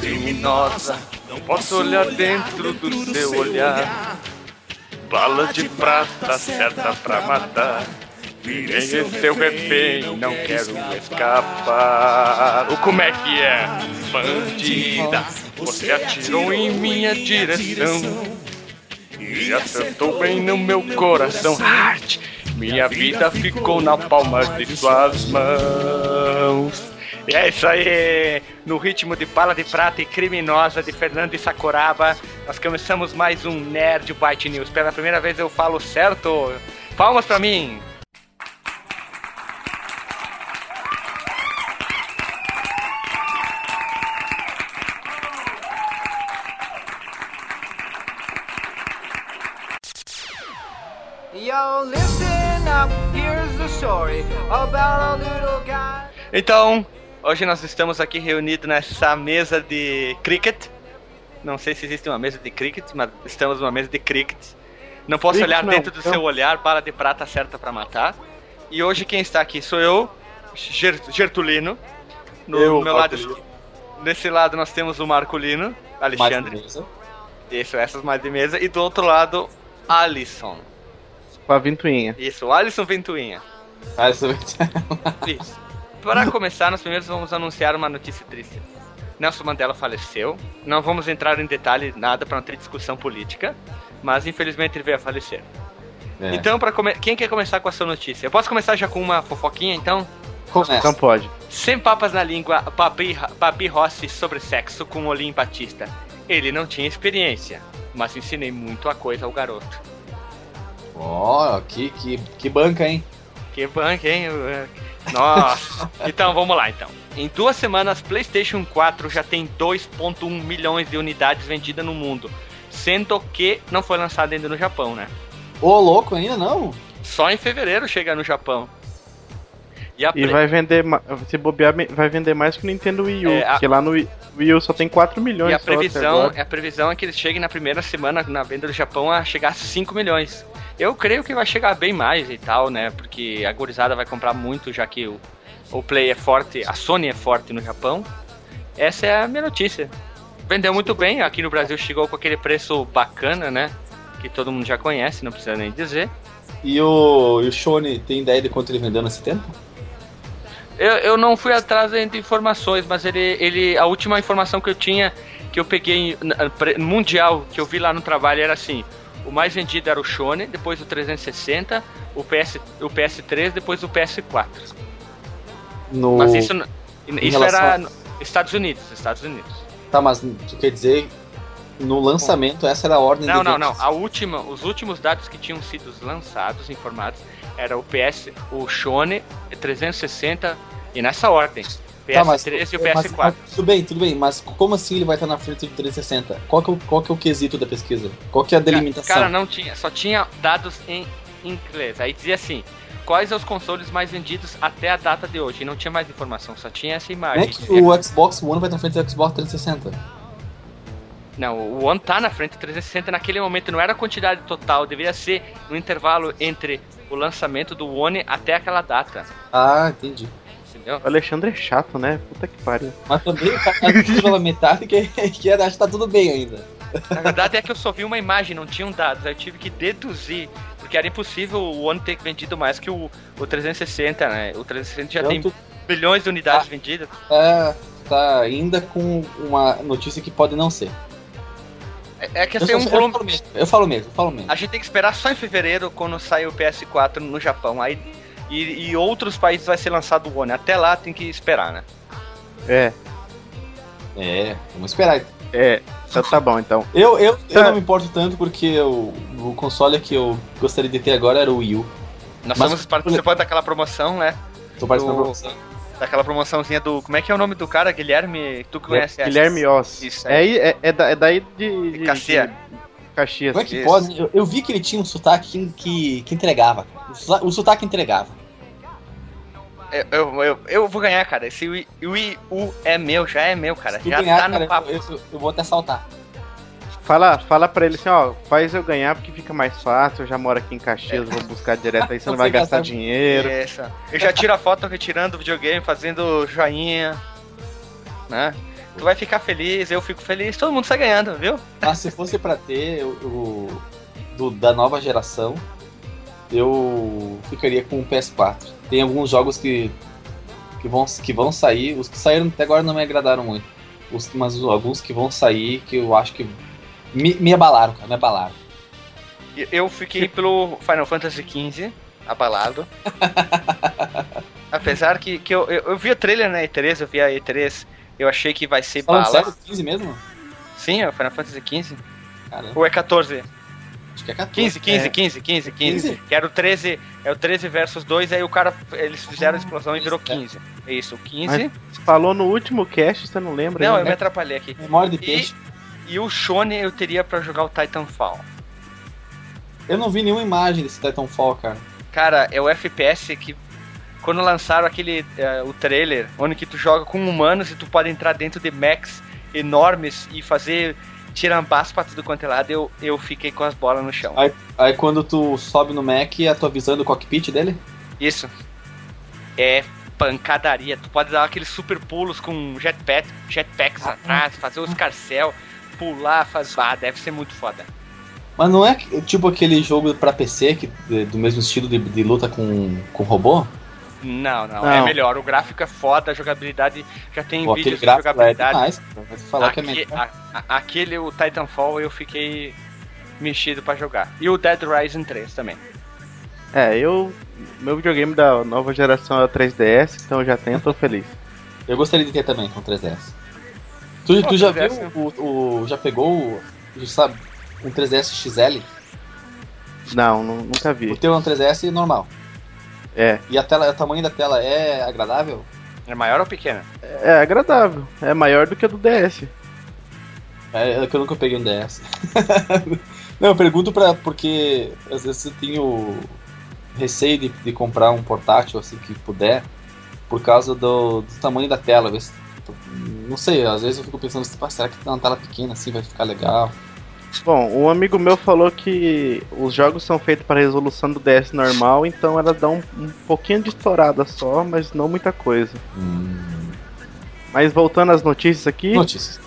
Criminosa. Não posso olhar dentro do seu olhar. Bala de prata certa pra matar. Virei seu refém, não quero escapar. O como é que é? Bandida, você atirou em minha direção. E acertou bem no meu coração. Heart, minha vida ficou na palma de suas mãos. E é isso aí, no ritmo de Bala de Prata e Criminosa de Fernando e Sakuraba, nós começamos mais um Nerd Byte News. Pela primeira vez eu falo certo. Palmas pra mim! Yo, listen up, here's the story about a little guy. Então, hoje nós estamos aqui reunidos nessa mesa de cricket. Não sei se existe uma mesa de cricket, mas estamos numa mesa de cricket. Não posso Cricket olhar não, dentro do então- seu olhar, bala de prata certa pra matar. E hoje quem está aqui sou eu, Ger- Gertulino. No Eu, meu lado, lado nós temos o Marcolino, Alexandre. Mesa. Isso, essas mais de mesa. E do outro lado, Alisson. Com a ventoinha. Isso, Alisson Ventuinha. Ah, isso... Isso. Para começar, nós primeiros vamos anunciar uma notícia triste. Nelson Mandela faleceu. Não vamos entrar em detalhe nada para não ter discussão política, mas infelizmente ele veio a falecer. É. Então, para come... quem quer começar com a sua notícia? Eu posso começar já com uma fofoquinha, então? Começa. Então pode. Sem papas na língua, Babi, Babi Rossi sobre sexo com Olim Batista. Ele não tinha experiência, mas ensinei muito a coisa ao garoto. Ó, que, que, que banca, hein? Que banca, hein? Nossa. então, vamos lá, então. Em duas semanas, PlayStation 4 já tem 2.1 milhões de unidades vendidas no mundo. Sendo que não foi lançado ainda no Japão, né? Ô, louco, ainda não? Só em fevereiro chega no Japão. E a E vai vender, se bobear, vai vender mais que o Nintendo Wii U. É, a- Porque lá no Wii U só tem 4 milhões. E a previsão, agora. a previsão é que eles cheguem na primeira semana na venda do Japão a chegar a 5 milhões. Eu creio que vai chegar bem mais e tal, né? Porque a gurizada vai comprar muito, já que o, o Play é forte, a Sony é forte no Japão. Essa é a minha notícia. Vendeu muito bem, aqui no Brasil chegou com aquele preço bacana, né? Que todo mundo já conhece, não precisa nem dizer. E o, e o Shone tem ideia de quanto ele vendeu nesse tempo? Eu, eu não fui atrás de informações, mas ele, ele. A última informação que eu tinha, que eu peguei pre- mundial, que eu vi lá no trabalho, era assim: o mais vendido era o Shone, depois o 360, o, PS, o PS3, depois o PS4. No... Mas isso, isso relação era no- Estados Unidos, Estados Unidos. Tá, mas tu quer dizer, no lançamento, essa era a ordem Não, não, não. A última, os últimos dados que tinham sido lançados, informados, era o PS, o Shone, 360 e nessa ordem. PS3 Tá, mas- e o mas- PS4. mas tudo bem, tudo bem, mas como assim ele vai estar na frente do 360? Qual que, é o, qual que é o quesito da pesquisa? Qual que é a delimitação? Cara, não tinha, só tinha dados em inglês. Aí dizia assim: quais os consoles mais vendidos até a data de hoje? E não tinha mais informação, só tinha essa imagem. é que o Xbox One vai estar na frente do Xbox 360. Não, o One tá na frente do 360 naquele momento, não era a quantidade total, deveria ser no intervalo entre o lançamento do One até aquela data. Ah, entendi. Entendeu? O Alexandre é chato, né? Puta que pariu. Mas também o cara tá pela metade que, que acho que tá tudo bem ainda. Na verdade é que eu só vi uma imagem, não tinham dados. Aí eu tive que deduzir, porque era impossível o One ter vendido mais que o, o 360, né? O 360 já tem bilhões de unidades vendidas. tá, tá ainda com uma notícia que pode não ser. É, é que Eu, assim, só- um eu volume. falo mesmo, eu falo mesmo, eu falo mesmo. A gente tem que esperar só em fevereiro quando sair o PS4 no Japão. Aí, e, e outros países vai ser lançado o One. Até lá tem que esperar, né? É, É, vamos esperar. então. é. Então tá bom, então. Eu, eu, eu Tá. não me importo tanto porque o, o console que eu gostaria de ter agora era o Wii U. Nós Mas- estamos participando daquela promoção, né? Tô participando da promoção. Daquela promoçãozinha do. Como é que é o nome do cara? Guilherme? Tu conhece essa? Guilherme Oss. Isso é, aí. é, é, da- é daí de. de Caxias. de Caxias. Como é que Isso. pode? Eu, eu vi que ele tinha um sotaque que, que, entregava. O sotaque, entregava. Eu, eu, eu, eu vou ganhar, cara. Esse Wii, U é meu, já é meu, cara. Se Já ganhar, tá no cara, papo. eu, eu- eu vou até saltar. Fala, fala pra ele assim, ó, faz eu ganhar porque fica mais fácil, eu já moro aqui em Caxias, vou buscar direto aí, você não vai gastar gasta- dinheiro. Essa. Eu já tiro a foto retirando o videogame, fazendo joinha, né? Tu vai ficar feliz, eu fico feliz, todo mundo sai ganhando, viu? Mas se fosse pra ter o, o- do- da nova geração, eu ficaria com o PS4. Tem alguns jogos que, que, vão, que vão sair, os que saíram até agora não me agradaram muito. Os, mas os- alguns que vão sair que eu acho que me, me abalaram, cara, me abalaram. Eu fiquei pelo Final Fantasy XV, abalado. Apesar que, que eu, eu, eu vi o trailer na E3, eu vi a E3, eu achei que vai ser Falando bala. sério, 15 mesmo? Sim, é o Final Fantasy XV. Caramba, Ou é 14? acho que é 14. 15, 15, É. 15, 15, 15. 15? Que era o 13, é o 13 versus 2, aí o cara, eles fizeram a explosão e virou É. 15. É isso, o 15. Você falou no último cast, você não lembra? Não, né? eu me atrapalhei aqui. Memória de peixe. E o Shone eu teria pra jogar o Titanfall. Eu não vi nenhuma imagem desse Titanfall, cara. Cara, é o FPS que quando lançaram aquele eh, o trailer, onde que tu joga com humanos e tu pode entrar dentro de mechs enormes e fazer tirambás pra tudo quanto é lado, eu, eu fiquei com as bolas no chão. Aí quando tu sobe no Mac, é tu avisando o cockpit dele? Isso. É pancadaria. Tu pode dar aqueles super pulos com jetpack, jetpacks atrás, fazer o escarcel, pular, fazer. Ah, deve ser muito foda. Mas não é tipo aquele jogo pra PC que, de- do mesmo estilo de, de luta com, com robô? Não, não, Não. é melhor. O gráfico é foda, a jogabilidade já tem Pô, aquele vídeos de é jogabilidade. demais. cara. Vai te falar que é Aque- melhor. a- a- aquele, o Titanfall, eu fiquei mexido pra jogar. E o Dead Rising 3 também. É, eu. Meu videogame da nova geração é o 3DS, então eu já tenho, tô feliz. Eu gostaria de ter também com 3DS. Tu, Pô, tu já 3DS, viu o, o- Já pegou o. sabe, um 3DS XL? Não, nu- nunca O vi. teu é um 3DS normal. É, E a tela, o tamanho da tela é agradável? É maior ou pequena? é agradável. É maior do que a do DS. É, é que eu nunca peguei um DS. Não, eu pergunto pra. porque às vezes eu tenho receio de, de comprar um portátil assim que puder, por causa do, do tamanho da tela. às vezes- não sei, às vezes eu fico pensando, "Pá, será que uma tela pequena assim vai ficar legal? Bom, um amigo meu falou que os jogos são feitos para resolução do DS normal, então ela dá um, um pouquinho de estourada só, mas não muita coisa. Mas voltando às notícias aqui, Notícias.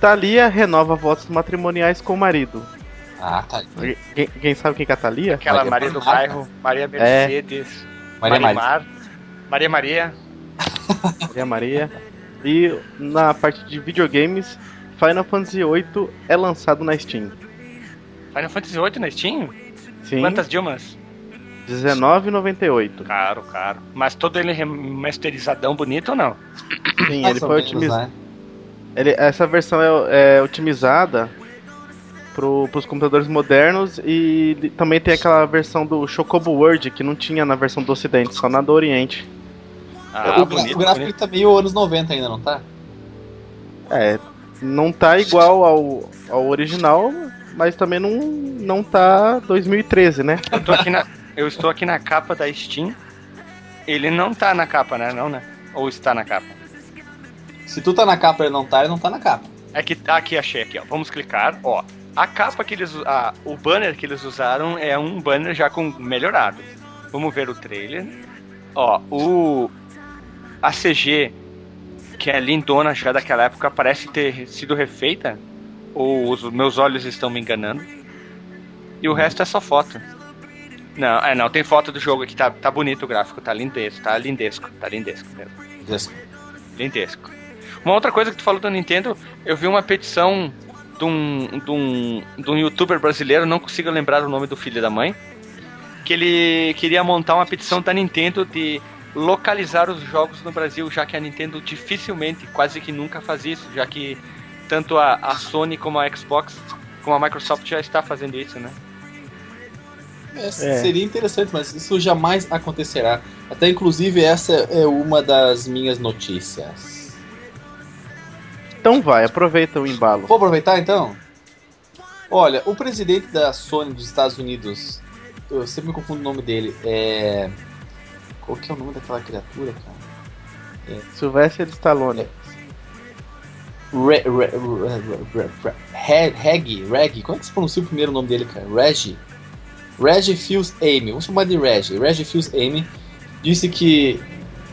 Thalia renova votos matrimoniais com o marido. Ah, tá. Quem, quem sabe quem que é a Thalia? Aquela Maria Maria do Bernarda. Bairro, Maria Mercedes, Maria Maria. Marimar, Maria Maria. Maria Maria. E na parte de videogames, Final Fantasy VIII é lançado na Steam. Final Fantasy VIII na Steam? Sim, Quantas Dilmas? R$19,98. Caro, caro. Mas todo ele remasterizadão bonito ou não? Sim, ele foi otimizado. né? Ele- essa versão é, é otimizada para os computadores modernos e também tem aquela versão do Chocobo World que não tinha na versão do Ocidente, só na do Oriente. Ah, o, bonito, o gráfico bonito. tá meio anos 90 ainda, não tá? É, não tá igual ao, ao original, mas também não, não tá 2013, né? Eu, tô aqui na, eu estou aqui na capa da Steam. Ele não tá na capa, né? Não, né? Ou está na capa? Se tu tá na capa e ele não tá, ele não tá na capa. É que aqui achei aqui, ó. Vamos clicar, ó. A capa que eles, a, o banner que eles usaram é um banner já com melhorado. Vamos ver o trailer. Ó, o a CG que é lindona já daquela época parece ter sido refeita ou os meus olhos estão me enganando. E o resto é só foto. Não, é não, tem foto do jogo aqui, tá, tá bonito o gráfico, tá lindesco, tá lindesco, tá lindesco mesmo. Yes. Lindesco. Uma outra coisa que tu falou do Nintendo, eu vi uma petição de um, de um, de um youtuber brasileiro, não consigo lembrar o nome do filho da mãe, que ele queria montar uma petição da Nintendo de localizar os jogos no Brasil, já que a Nintendo dificilmente, quase que nunca faz isso, já que tanto a, a Sony como a Xbox, como a Microsoft já está fazendo isso, né? É, Seria interessante, mas isso jamais acontecerá. Até inclusive essa é uma das minhas notícias. Então vai, aproveita o embalo. Vou aproveitar então? Olha, o presidente da Sony dos Estados Unidos, eu sempre me confundo o nome dele, é. Qual que é o nome daquela criatura, cara? Sylvester Stallone. Re, re, re, re, re, Reg, Reg, como é que se pronuncia o primeiro nome dele, cara? Reg. Reg Fils Amy, vamos chamar de Reg. Reg Fils Amy disse que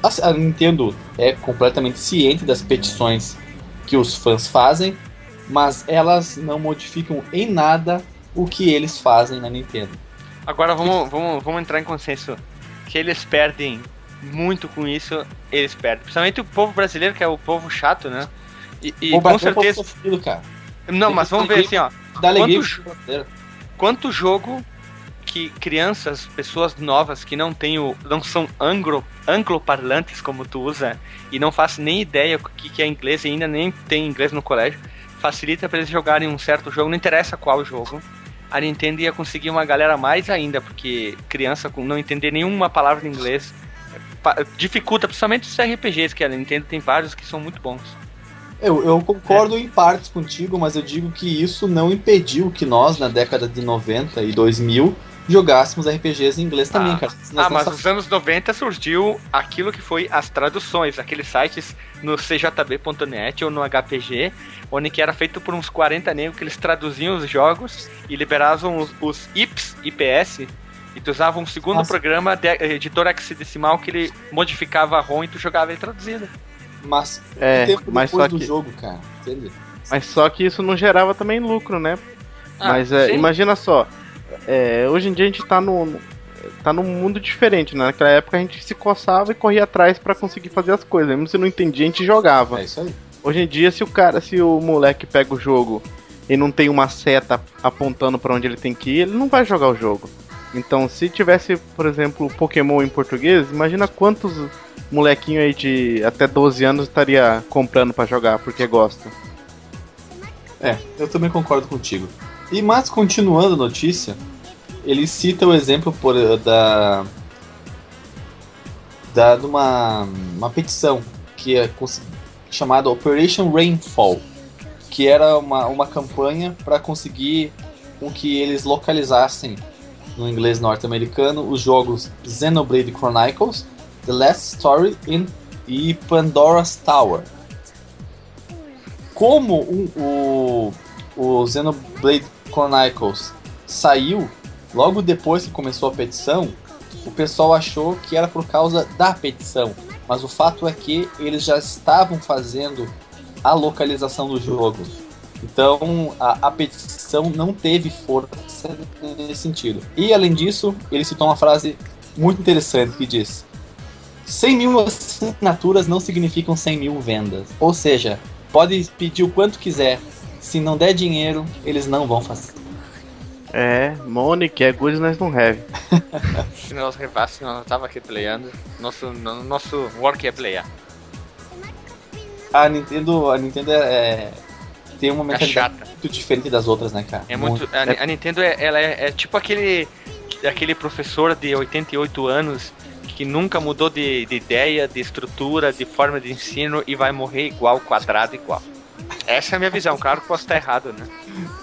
a, a Nintendo é completamente ciente das petições que os fãs fazem, mas elas não modificam em nada o que eles fazem na Nintendo. Agora vamos, vamos, vamos entrar em consenso que eles perdem muito com isso, eles perdem. Principalmente o povo brasileiro, que é o povo chato, né? E, e com certeza. sofrido, cara. Não, Tem mas vamos ver assim, ó. Dá alegria Quanto. Quanto jogo que crianças, pessoas novas que não têm o, não são anglo, angloparlantes como tu usa e não fazem nem ideia o que, que é inglês e ainda nem tem inglês no colégio, facilita para eles jogarem um certo jogo, não interessa qual jogo. A Nintendo ia conseguir uma galera mais ainda, porque criança não entender nenhuma palavra em inglês dificulta, principalmente os RPGs, que a Nintendo tem vários que são muito bons. Eu, eu concordo em partes contigo, mas eu digo que isso não impediu que nós, na década de 90 e 2000, jogássemos RPGs em inglês também, Ah. cara. Nós Ah, mas nos anos 90 surgiu aquilo que foi as traduções, aqueles sites no cjb.net ou no HPG, onde que era feito por uns 40 negros que eles traduziam os jogos e liberavam os, os IPs, IPS, e tu usava um segundo Nossa. programa de editor hexadecimal que ele modificava a ROM e tu jogava ele traduzido. Mas É, tempo mas depois só do que, jogo, cara. Entende? mas só que isso não gerava também lucro, né? Ah, Mas é, imagina só, é, hoje em dia a gente tá no tá num mundo diferente, né? Naquela época a gente se coçava e corria atrás pra conseguir fazer as coisas. Mesmo se não entendia, a gente jogava. É isso aí. Hoje em dia, se o cara, se o moleque pega o jogo e não tem uma seta apontando pra onde ele tem que ir, ele não vai jogar o jogo. Então, se tivesse, por exemplo, Pokémon em português, imagina quantos molequinho aí de até 12 anos estaria comprando pra jogar porque gosta. É, eu também concordo contigo. E mas continuando a notícia, ele cita o exemplo por, da da de uma, uma petição que é chamada Operation Rainfall, que era uma, uma campanha para conseguir com que eles localizassem no inglês norte-americano os jogos Xenoblade Chronicles, The Last Story in- e Pandora's Tower. Como um- o, o Xenoblade Chronicles saiu logo depois que começou a petição, o pessoal achou que era por causa da petição. Mas o fato é que eles já estavam fazendo a localização do jogo. Então a, a petição não teve força nesse sentido. E além disso, ele citou uma frase muito interessante que diz: 100 mil assinaturas não significam 100 mil vendas. Ou seja, pode pedir o quanto quiser. Se não der dinheiro, eles não vão fazer. É, money que é good, nós não have. Se nós repasse, nós não tava aqui playando. Nosso, no- nosso work é playar. A Nintendo, a Nintendo é, é- tem uma É mentalidade chata. muito diferente das outras, né, cara? É muito. A, a Nintendo é, ela é, é tipo aquele. aquele professor de 88 anos que nunca mudou de, de ideia, de estrutura, de forma de ensino e vai morrer igual, quadrado igual. Essa é a minha visão, claro que posso estar errado, né?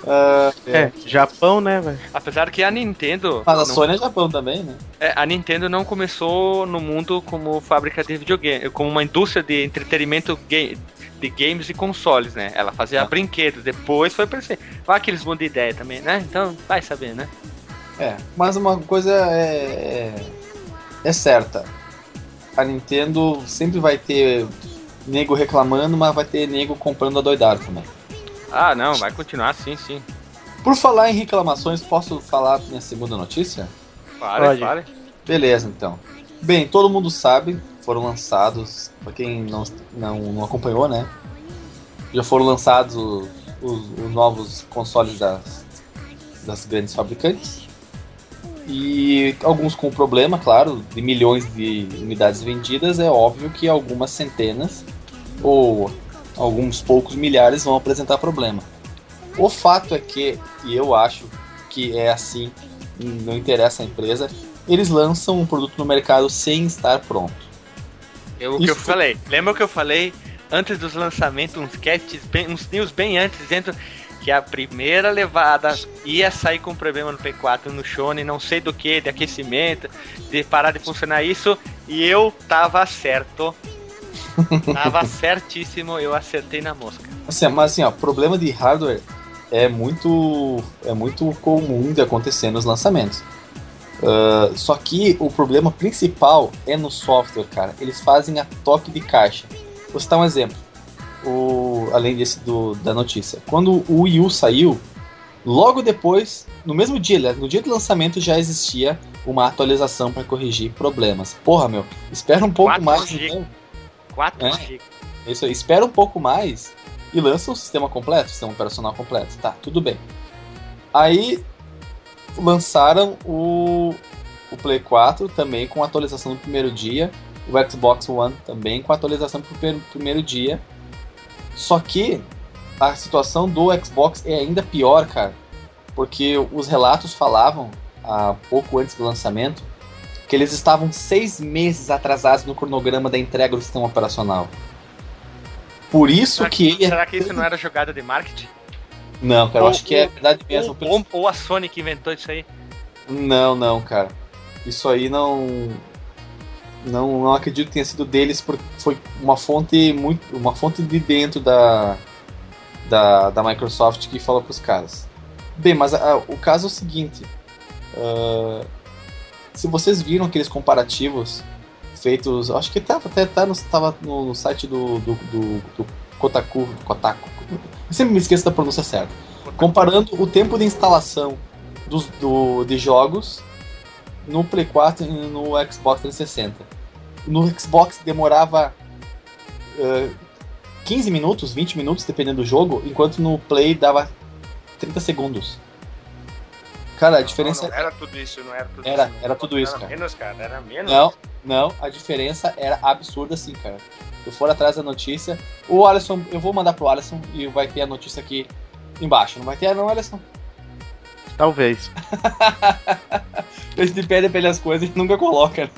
Ah, É, Japão, né, velho? Apesar que a Nintendo. Mas a não- Sony é Japão também, né? é, a Nintendo não começou no mundo como fábrica de videogame, como uma indústria de entretenimento ga- de games e consoles, né? Ela fazia Ah. brinquedos, depois foi pra ser. Olha que eles mudam de ideia também, né? Então, vai saber, né? É, mas uma coisa é, é, é certa. A Nintendo sempre vai ter nego reclamando, mas vai ter nego comprando a doidado também. Ah, não, vai continuar sim, sim. Por falar em reclamações, posso falar minha segunda notícia? Fale, Pode. fale. Beleza, então. Bem, todo mundo sabe, foram lançados, pra quem não, não, não acompanhou, né? Já foram lançados os, os- os novos consoles das, das grandes fabricantes. E alguns com problema, claro, de milhões de unidades vendidas, é óbvio que algumas centenas ou alguns poucos milhares vão apresentar problema. O fato é que, e eu acho que é assim, não interessa a empresa, eles lançam um produto no mercado sem estar pronto. Eu, o que eu falei. Lembra o que eu falei antes dos lançamentos, uns catches, bem, uns news bem antes, dentro que a primeira levada ia sair com problema no P4 no Shone, não sei do que, de aquecimento, de parar de funcionar isso, e eu tava certo. tava certíssimo, eu acertei na mosca. Assim, mas assim, ó, problema de hardware é muito, é muito comum de acontecer nos lançamentos. Ah, só que o problema principal é no software, cara. Eles fazem a toque de caixa. Vou citar um exemplo. O do. Além desse do, da notícia. Quando o Wii U saiu, logo depois, no mesmo dia, no dia do lançamento já existia uma atualização para corrigir problemas. Porra, meu, espera um pouco 4 mais. GB. Então, 4 É. Isso aí, espera um pouco mais e lança o sistema completo, o sistema operacional completo. Tá, tudo bem. Aí lançaram o, o Play 4 também com atualização no primeiro dia, o Xbox One também com atualização no primeiro, primeiro dia. Só que a situação do Xbox é ainda pior, cara, porque os relatos falavam há pouco antes do lançamento que eles estavam seis meses atrasados no cronograma da entrega do sistema operacional. Por isso Será que ele é será que isso não era jogada de marketing? Não, cara, eu Ou- acho que é verdade mesmo. Ou, ou a Sony que inventou isso aí? Não, não, cara. Isso aí não. Não, não acredito que tenha sido deles, porque foi uma fonte muito. Uma fonte de dentro da. Da, da Microsoft que falou pros caras. Bem, mas a- o caso é o seguinte. ah, se vocês viram aqueles comparativos feitos. Acho que tava, até tá no, tava no, no site do, do, do, do Kotaku. Kotaku. Eu sempre me esqueço da pronúncia certa. Comparando o tempo de instalação dos, do, de jogos no Play 4 e no Xbox 360. No Xbox demorava eh, 15 minutos, 20 minutos, dependendo do jogo, enquanto no Play dava 30 segundos. Cara, a diferença. Não, não era tudo isso, não era tudo Era- isso. era tudo isso, Era cara. menos, cara, era menos. Não, não, a diferença era absurda sim, cara. Eu for atrás da notícia, o Alisson, eu vou mandar pro Alisson e vai ter a notícia aqui embaixo. Não vai ter, não, Alisson? Talvez. A gente pede pra ele as coisas e nunca coloca, né?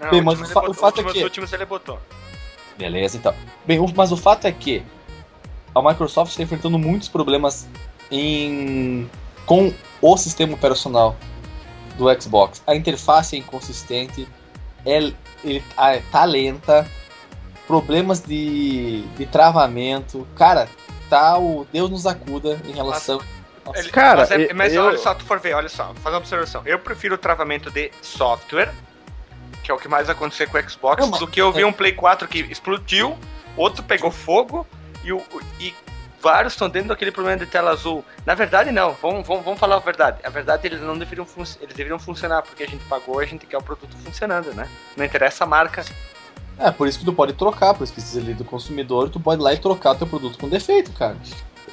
Não, Bem, mas o fa- ele o fato é últimos- que- ele botou. Beleza, então. Bem, o- mas o fato é que a Microsoft está enfrentando muitos problemas em com o sistema operacional do Xbox. A interface é inconsistente, é, ele ah, tá lenta, problemas de, de travamento. Cara, tá o Deus nos acuda em relação. Ele- Cara, mas, é- eu- mas eu- olha só, tu for ver, olha só, fazer uma observação. Eu prefiro o travamento de software, que é o que mais vai acontecer com o Xbox, Não, do que eu vi um Play 4 que explodiu, outro pegou fogo e, o, e vários estão dentro daquele problema de tela azul. Na verdade, não, vamos, vamos, vamos falar a verdade. A verdade, eles não deveriam, fun- eles deveriam funcionar, porque a gente pagou e a gente quer o produto funcionando, né? Não interessa a marca. É, por isso que tu pode trocar, por isso que se ali do consumidor, tu pode ir lá e trocar teu produto com defeito, cara.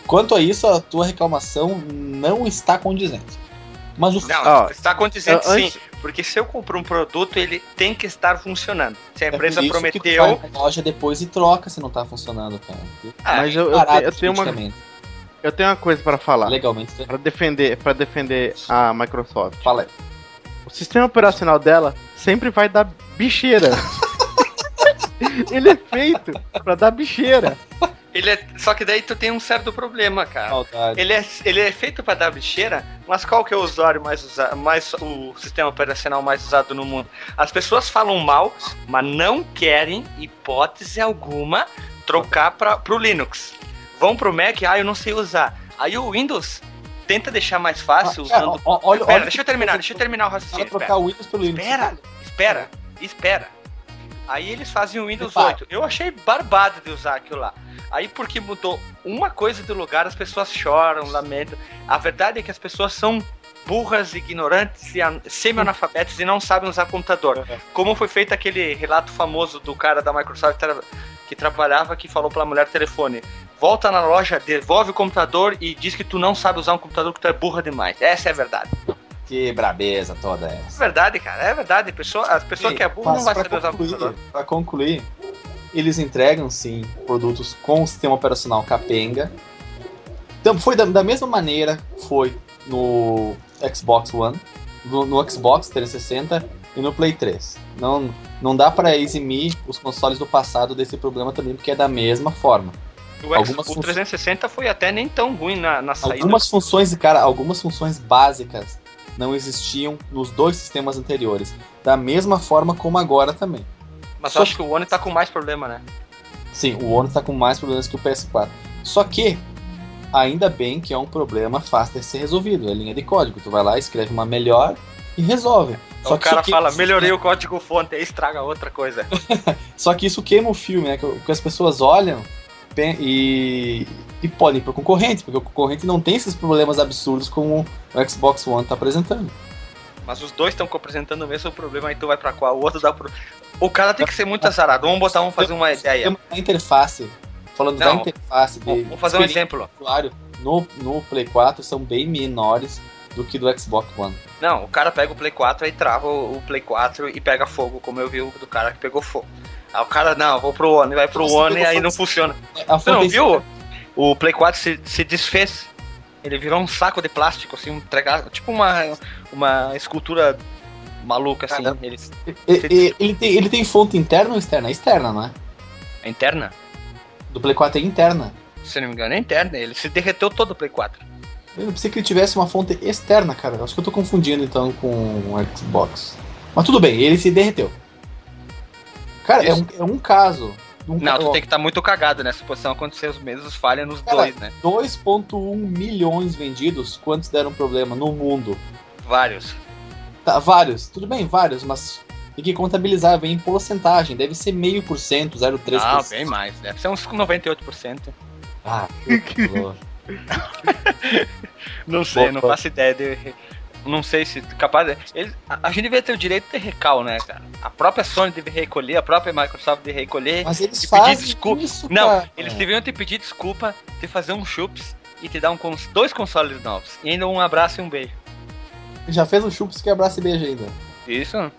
Quanto a isso, a tua reclamação não está condizente. Mas o Não, Ó, está antes- sim, porque se eu compro um produto, ele tem que estar funcionando. Se a é por empresa que tu prometeu, vai na loja depois e troca se não tá funcionando, cara. Ah, Mas eu, eu, eu tenho uma, eu tenho uma coisa pra falar. Legalmente, né? Pra defender, pra defender a Microsoft. fala aí. O sistema operacional dela sempre vai dar bicheira. Ele é feito pra dar bicheira. Ele é, só que daí tu tem um certo problema, cara. Ele é, ele é feito pra dar bicheira, mas qual que é o usuário mais usado, mais o sistema operacional mais usado no mundo? As pessoas falam mal, mas não querem, hipótese alguma, trocar para pro Linux. Vão pro Mac, ah, eu não sei usar. Aí o Windows tenta deixar mais fácil Ah, cara, usando. ó, olha, Espera, olha deixa eu terminar, deixa eu terminar o Para raciocínio. trocar o Windows pelo Linux. Espera, espera, espera. Aí eles fazem o Windows Repara. 8. Eu achei barbado de usar aquilo lá. Aí porque mudou uma coisa do lugar, as pessoas choram, lamentam. A verdade é que as pessoas são burras, ignorantes e an- semi-analfabetas e não sabem usar computador. Como foi feito aquele relato famoso do cara da Microsoft que, tra- que trabalhava que falou pra mulher no telefone: volta na loja, devolve o computador e diz que tu não sabe usar um computador que tu é burra demais. Essa é a verdade. Que brabeza toda É essa. verdade, cara. É verdade. A pessoa, as pessoas que é burra não vai saber usar o concluir, computador. Pra concluir, eles entregam sim produtos com o sistema operacional capenga. Então foi da, da mesma maneira foi no Xbox One, no, no Xbox 360 e no Play 3. Não, não dá pra eximir os consoles do passado desse problema também, porque é da mesma forma. O, Algumas o fun- 360 foi até nem tão ruim na, na saída. Algumas funções, cara, algumas funções básicas não existiam nos dois sistemas anteriores, da mesma forma como agora também. Mas só eu acho que o One tá com mais problema, né? Sim, o One está com mais problemas que o PS4. Só que, ainda bem que é um problema fácil de ser resolvido. É linha de código. Tu vai lá, escreve uma melhor e resolve. Só o que cara isso fala, melhorei o código fonte, aí estraga outra coisa. Só que isso queima o filme, né? Que o que as pessoas olham E, e podem ir pro concorrente, porque o concorrente não tem esses problemas absurdos como o Xbox One tá apresentando. Mas os dois estão apresentando o mesmo problema, aí tu vai pra qual? O outro dá pro. O cara tem que ser muito azarado. Vamos botar, vamos fazer uma ideia. Uma interface, falando da Não. interface de Vamos fazer um exemplo. usuário no, no Play 4 são bem menores do que do Xbox One. Não, o cara pega o Play 4 e trava o o Play 4 e pega fogo, como eu vi o do cara que pegou fogo. Aí o cara, não, vou pro One, vai pro Você One e aí não funciona. A Você não viu? O Play 4 se, se desfez. Ele virou um saco de plástico, assim, um trega- tipo uma, uma escultura maluca, assim. Ele, E- e- Ele tem, ele tem fonte interna ou externa? É externa, não é? é interna? Do Play 4 é interna. Se não me engano, é interna. Ele se derreteu todo o Play 4. Eu pensei que ele tivesse uma fonte externa, cara. Acho que eu tô confundindo então com o Xbox. Mas tudo bem, ele se derreteu. Cara, é um, é um caso. Um Não, tu tem que estar muito cagado nessa posição acontecer os mesmos falhas nos Cara, dois, né? 2.1 milhões vendidos. Quantos deram problema no mundo? Vários. Tá, vários. Tudo bem, vários, mas tem que contabilizar, vem em porcentagem. Deve ser meio por cento, 0,3%. Ah, bem mais. Deve ser uns 98%. Ah, que. Não sei, Boa, não faço ideia de. Não sei se capaz. Ele, a, a gente devia ter o direito de recal, né, cara? A própria Sony deve recolher, a própria Microsoft deve recolher. Mas eles fazem desculpa. isso, Não, cara. eles deviam te pedir desculpa, te fazer um chups e te dar um, dois consoles novos. E ainda um abraço e um beijo. Já fez o chups que abraça e beija ainda. Isso?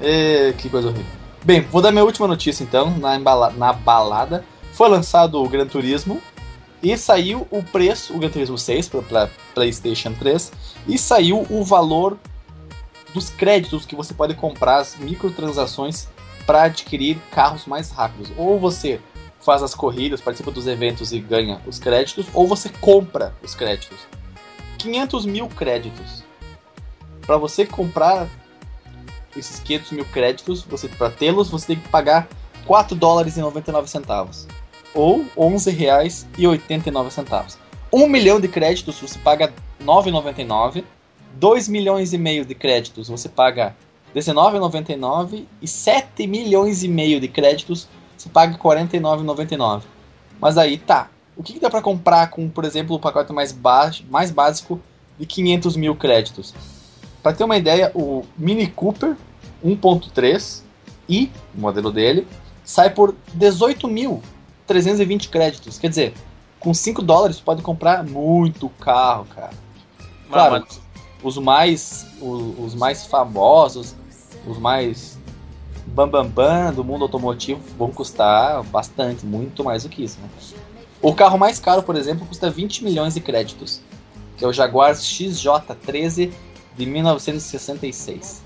É, que coisa horrível. Bem, vou dar minha última notícia então, na, embala- na balada. Foi lançado o Gran Turismo e saiu o preço, o Gran Turismo 6 para PlayStation 3, e saiu o valor dos créditos que você pode comprar, as microtransações para adquirir carros mais rápidos. Ou você faz as corridas, participa dos eventos e ganha os créditos, ou você compra os créditos. 500 mil créditos. Para você comprar esses 500 mil créditos, você para tê-los, você tem que pagar 4 dólares e 99 centavos. Ou 11 reais e 89 centavos. 1 milhão de créditos você paga 9,99. 2 milhões e meio de créditos você paga 19,99. E 7 milhões e meio de créditos você paga 49,99. Mas aí tá. O que, que dá para comprar com, por exemplo, o pacote mais, baixo, mais básico de 500 mil créditos? Para ter uma ideia, o Mini Cooper 1.3 e o modelo dele sai por 18.320 créditos. Quer dizer, com 5 dólares você pode comprar muito carro, cara. Claro, Mas- os mais os, os mais famosos, os mais bambambam bam, bam do mundo automotivo vão custar bastante, muito mais do que isso. Né? O carro mais caro, por exemplo, custa 20 milhões de créditos, que é o Jaguar XJ13 de 1966.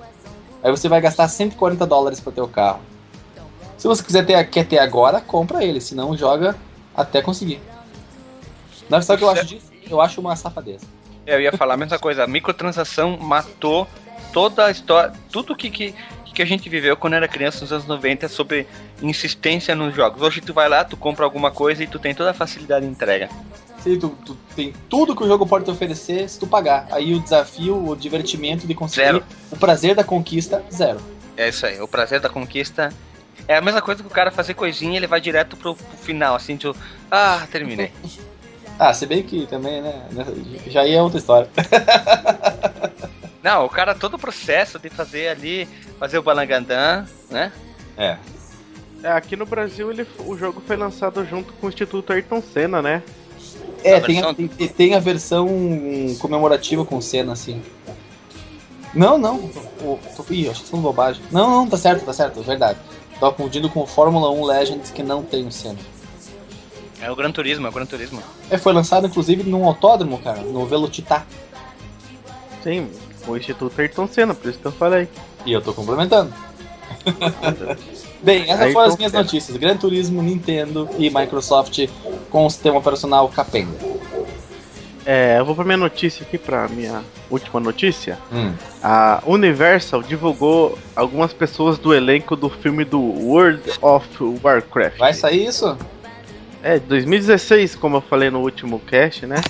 Aí você vai gastar 140 dólares para ter o carro. Se você quiser ter, quer ter agora, compra ele, senão joga até conseguir. Não sabe o que eu acho disso? Eu acho uma safadeza. Eu ia falar a mesma coisa. A microtransação matou toda a história. Tudo que, que, que a gente viveu quando era criança nos anos 90 sobre insistência nos jogos. Hoje tu vai lá, tu compra alguma coisa e tu tem toda a facilidade de entrega. Sim, tu, tu tem tudo que o jogo pode te oferecer se tu pagar. Aí o desafio, o divertimento de conseguir, Zero. o prazer da conquista, zero. É isso aí. O prazer da conquista é a mesma coisa que o cara fazer coisinha e ele vai direto pro, pro final, assim, tu. Ah, terminei. Ah, se bem que também, né? Já é outra história. Não, o cara, todo o processo de fazer ali, fazer o balangandã, né? É. É, aqui no Brasil ele, o jogo foi lançado junto com o Instituto Ayrton Senna, né? É, A tem a, versão- tem, tem a versão comemorativa com cena, assim. Não, não. O, tô, ih, acho que tô falando bobagem. Não, não, tá certo, tá certo, é verdade. Tava confundindo com o Fórmula 1 Legends que não tem o Senna. É o Gran Turismo, é o Gran Turismo. É, foi lançado inclusive num autódromo, cara, no Velocitar. Sim, o Instituto Ayrton Senna, por isso que eu falei. E eu tô complementando. Bem, essas Aí foram as minhas pera. notícias. Gran Turismo, Nintendo e Microsoft com o sistema operacional capenga. É, eu vou pra minha notícia aqui, pra minha última notícia. Hum. A Universal divulgou algumas pessoas do elenco do filme do World of Warcraft. Vai sair isso? É, 2016, como eu falei no último cast, né?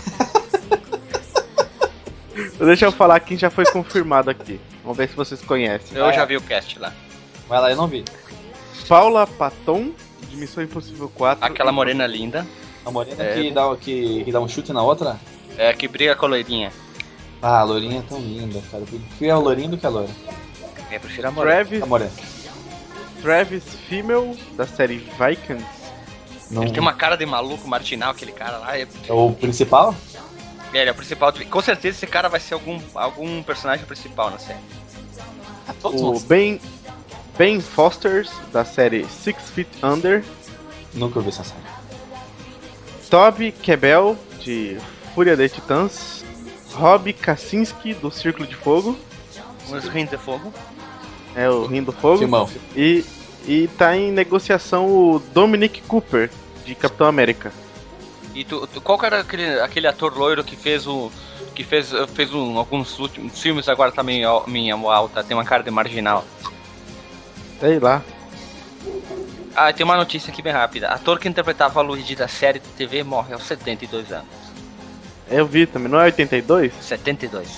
Deixa eu falar quem já foi confirmado aqui. Vamos ver se vocês conhecem. Eu Ah, já é. vi o cast lá. Vai lá, eu não vi. Paula Paton, de Missão Impossível 4. Aquela morena linda. A morena É. que, dá, que, que dá um chute na outra? É, que briga com a loirinha. Ah, a lourinha é tão linda, cara. Eu prefiro a lourinha do que a loira. É, Eu prefiro a morena. Travis, A morena. Travis Fimmel, da série Vikings. Não... Ele tem uma cara de maluco marginal, aquele cara lá. É, É o principal? ele é o principal. Com certeza esse cara vai ser algum, algum personagem principal na série. Todos O. Ben, ben Foster, da série Six Feet Under. Nunca ouvi essa série. Toby Kebel, de Fúria de Titãs. Rob Kaczynski, do Círculo de Fogo. Os Rins de Fogo. É o Rim do Fogo. Filmão. E, e tá em negociação o Dominic Cooper, de Capitão América. E tu, tu- qual que era aquele, aquele ator loiro que fez o. que fez, fez um, alguns últimos filmes agora tá meio, meio alta, tem uma cara de marginal. Sei lá. Ah, tem uma notícia aqui bem rápida. Ator que interpretava Luigi da série de TV morre aos 72 anos. Eu vi também, não é 82? 72.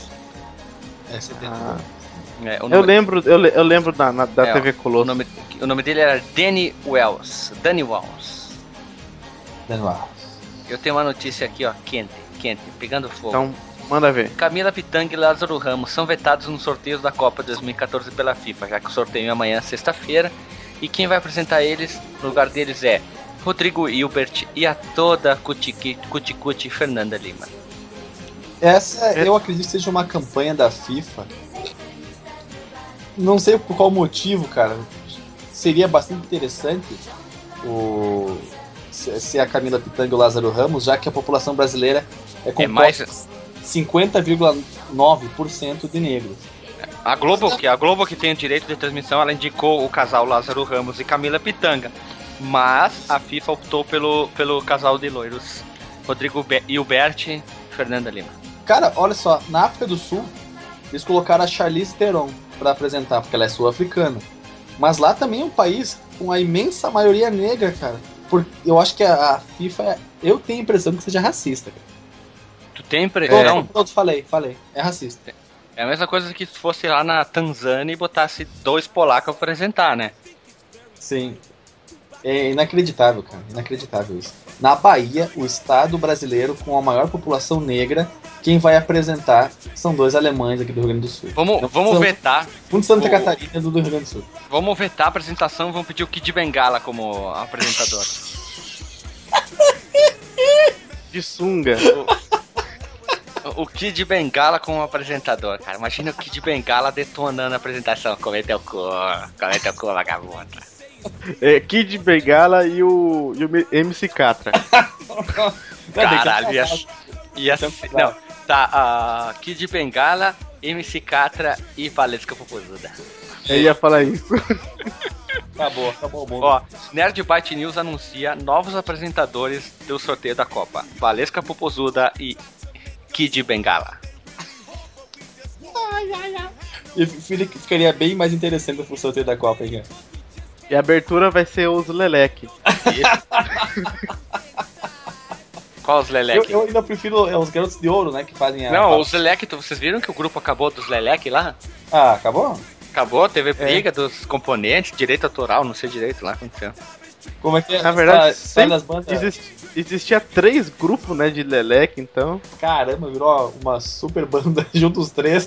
É 70. Ah, É, o eu lembro, eu, eu lembro da, na- da É, TV o, Colosso. nome, o nome dele era Danny Wells. Danny Wells. Lá. Eu tenho uma notícia aqui, ó, quente, quente, pegando fogo. Então, manda ver. Camila Pitanga e Lázaro Ramos são vetados no sorteio da Copa 2014 pela FIFA, já que o sorteio é amanhã, sexta-feira. E quem vai apresentar eles no lugar deles é Rodrigo Hilbert e a toda Cuti Cuti Fernanda Lima. Essa, É. eu acredito que seja uma campanha da FIFA. Não sei por qual motivo, cara. Seria bastante interessante o se se a Camila Pitanga e o Lázaro Ramos, já que a população brasileira é É composta mais 50,9% de negros. a Globo, que a Globo que tem o direito de transmissão, ela indicou o casal Lázaro Ramos e Camila Pitanga. Mas a FIFA optou pelo, pelo casal de loiros Rodrigo Be Hilbert e Fernanda Lima. Cara, olha só, na África do Sul, eles colocaram a Charlize Theron pra apresentar, porque ela é sul-africana. Mas lá também é um país com a imensa maioria negra, cara. Por, eu acho que a, a FIFA, é- eu tenho a impressão que seja racista. Tu tem É. impressão? Pronto, falei, falei. É racista. É a mesma coisa que se fosse lá na Tanzânia e botasse dois polacos pra apresentar, né? Sim. É inacreditável, cara. Inacreditável isso. Na Bahia, o estado brasileiro com a maior população negra, quem vai apresentar são dois alemães aqui do Rio Grande do Sul. Vamos, Não, vamos são- vetar. Um de Santa O- Catarina e do Rio Grande do Sul. Vamos vetar a apresentação, vamos pedir o Kid Bengala como apresentador. De sunga. O Kid Bengala como apresentador, cara. Imagina o Kid Bengala detonando a apresentação. Como é cu, como é teu cu, vagabunda. É, Kid Bengala e o, e o MC Catra. Caralho, ia, ia ser- Não, tá, a Kid Bengala, MC Catra e Valesca Popozuda. Eu ia falar isso. Acabou, acabou o mundo. Ó, Nerd Byte News anuncia novos apresentadores do sorteio da Copa. Valesca Popozuda e Kid Bengala. E filho, ficaria bem mais interessante o sorteio da Copa, hein? E a abertura vai ser os Leleque. Qual os Eu, Leleque? eu ainda prefiro é, os garotos de ouro, né? Que fazem a. Não, os Leleque, vocês viram que o grupo acabou dos Leleque lá? Ah, acabou? Acabou, teve briga dos componentes, direito autoral, não sei direito lá, aconteceu. Como é que é? Na verdade, Sai- das bandas. Exist- existia três grupos, né, de Leleque, então. Caramba, virou uma super banda junto os três.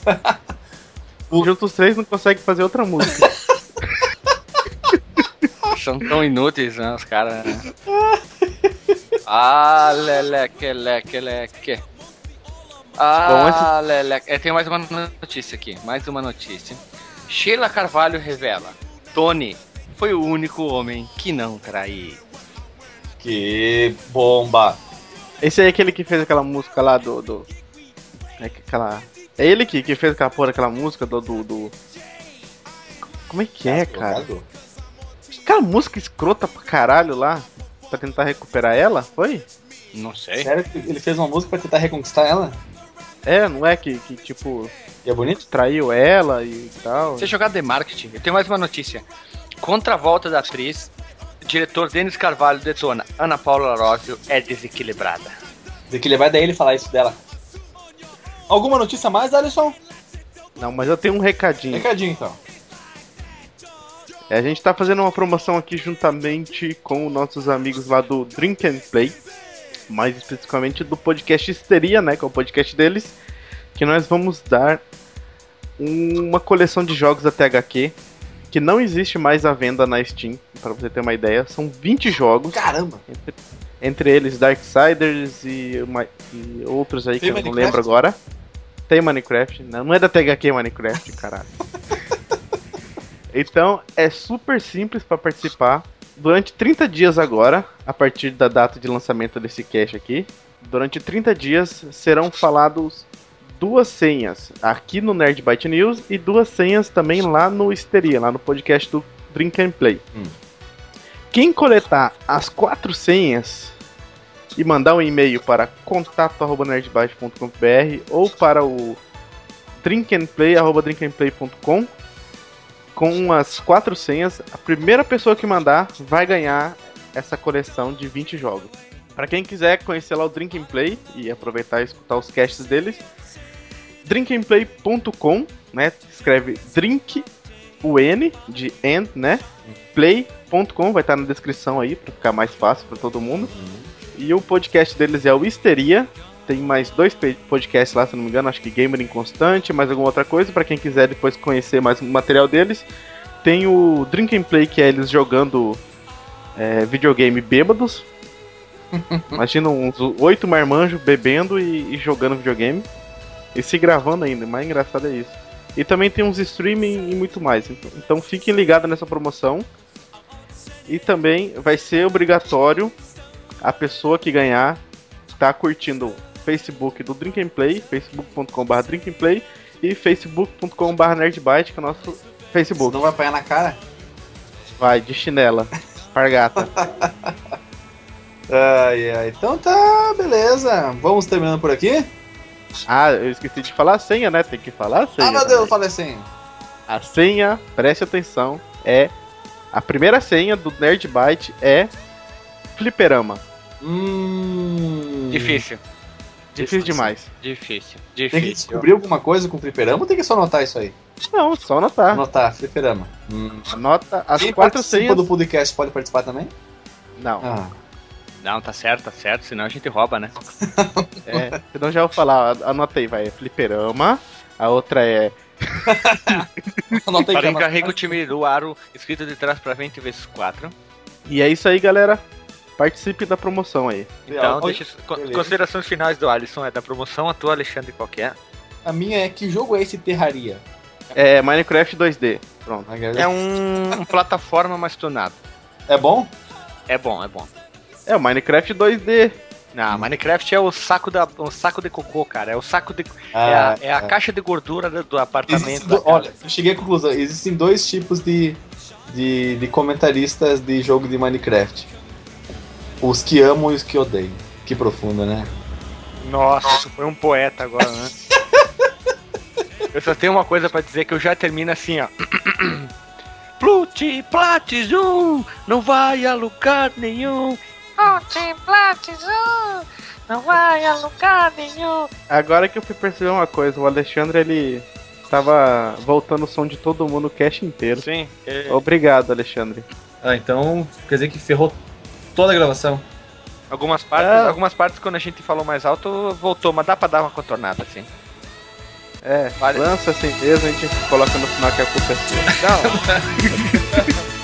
Juntos os três não consegue fazer outra música. São tão inúteis, né, os caras. né? Ah, leleque, leque, leque. Ah, leleque. É, tem mais uma notícia aqui, mais uma notícia. Sheila Carvalho revela: Tony foi o único homem que não traiu. que bomba. Esse aí é aquele que fez aquela música lá do. do é que aquela. É ele que, que fez aquela porra, aquela música do, do, do- Como é que é, cara? Aquela música escrota pra caralho lá. Pra tentar recuperar ela, foi? Não sei. Sério que ele fez uma música pra tentar reconquistar ela? É, não é que, que tipo, E é bonito? traiu ela e tal. Você é jogado de marketing. Eu tenho mais uma notícia. Contra a volta da atriz, diretor Denis Carvalho detona Ana Paula Arósio é desequilibrada. Dizer que ele vai daí ele falar isso dela. Alguma notícia a mais, Alisson? Não, mas eu tenho um recadinho. Recadinho então. É, a gente tá fazendo uma promoção aqui juntamente com nossos amigos lá do Drink and Play. mais especificamente do podcast Histeria, né, que é o podcast deles, que nós vamos dar uma coleção de jogos da THQ que não existe mais à venda na Steam, para você ter uma ideia. São 20 jogos. Caramba! Entre, entre eles Darksiders e, uma, e outros aí Tem que eu não Minecraft? lembro agora. Tem Minecraft, não, não é da THQ Minecraft, caralho. então é super simples para participar. Durante 30 dias agora, a partir da data de lançamento desse cache aqui, durante 30 dias serão falados duas senhas aqui no Nerd Byte News e duas senhas também lá no Histeria, lá no podcast do Drink and Play. Hum. Quem coletar as quatro senhas e mandar um e-mail para contato@nerdbyte.com.br ou para o drinkandplay@drinkandplay.com com as quatro senhas, a primeira pessoa que mandar vai ganhar essa coleção de 20 jogos. Para quem quiser conhecer lá o Drink and Play e aproveitar e escutar os casts deles, drinkandplay.com, né? Escreve drink o N de end, né? play.com vai estar na descrição aí para ficar mais fácil para todo mundo. E o podcast deles é o Histeria. Tem mais dois podcasts lá, se não me engano, acho que Gamer Inconstante, mais alguma outra coisa, para quem quiser depois conhecer mais o material deles. Tem o Drink and Play, que é eles jogando é, videogame bêbados. Imagina uns oito marmanjos bebendo e, e jogando videogame. E se gravando ainda, o mais engraçado é isso. E também tem uns streaming e muito mais. Então, então fiquem ligados nessa promoção. E também vai ser obrigatório a pessoa que ganhar tá curtindo Facebook do Drink and Play, facebook.com.br Drink and Play e facebook.com.br Nerdbyte, que é o nosso Você Facebook. não vai apanhar na cara? Vai, de chinela, pargata. Ai, ai. Então tá, beleza. Vamos terminando por aqui? Ah, eu esqueci de falar a senha, né? Tem que falar a senha. ah, meu Deus, eu também. falei assim. A senha, preste atenção, é. A primeira senha do Nerdbyte é Fliperama. Hum. Difícil. Difícil demais. Difícil. Tem que Difícil. descobrir alguma coisa com fliperama ou tem que só anotar isso aí? Não, só anotar. Anotar, fliperama. Hum. Anota as Quem quatro senhas. do podcast pode participar também? Não, Ah. Não, tá certo, tá certo, senão a gente rouba, né? é. Senão já vou falar, anotei, vai. É Fliperama. A outra é. Anota aí Para que encarrega o time do aro, escrito de trás pra frente vezes 4. E é isso aí, galera. Participe da promoção aí. Então, Oi, deixa beleza. considerações finais do Alisson é da promoção, a tua, Alexandre, qual que é? A minha é que jogo é esse Terraria? É Minecraft 2D. Pronto. É um, plataforma mais tunado. É bom? É bom, é bom. É o Minecraft 2D. Não, Minecraft é o saco da o saco de cocô, cara. É o saco de. é, Ah, a, é a caixa de gordura do, do apartamento. Do- olha, eu cheguei à conclusão. Existem dois tipos de, de, de comentaristas de jogo de Minecraft. Os que amam e os que odeiam. Que profundo, né? Nossa, isso foi um poeta agora, né? eu só tenho uma coisa pra dizer que eu já termino assim, ó. Pluti, Platis 1, não vai a lugar nenhum. Não vai a lugar nenhum. Agora que eu fui perceber uma coisa, o Alexandre ele tava voltando o som de todo mundo o cast inteiro. Sim. é- Obrigado, Alexandre. Ah, então quer dizer que ferrou toda a gravação. Algumas partes, É. algumas partes quando a gente falou mais alto voltou, mas dá pra dar uma contornada assim. É, Vale. lança assim mesmo, a gente coloca no final que a culpa é sua. Não.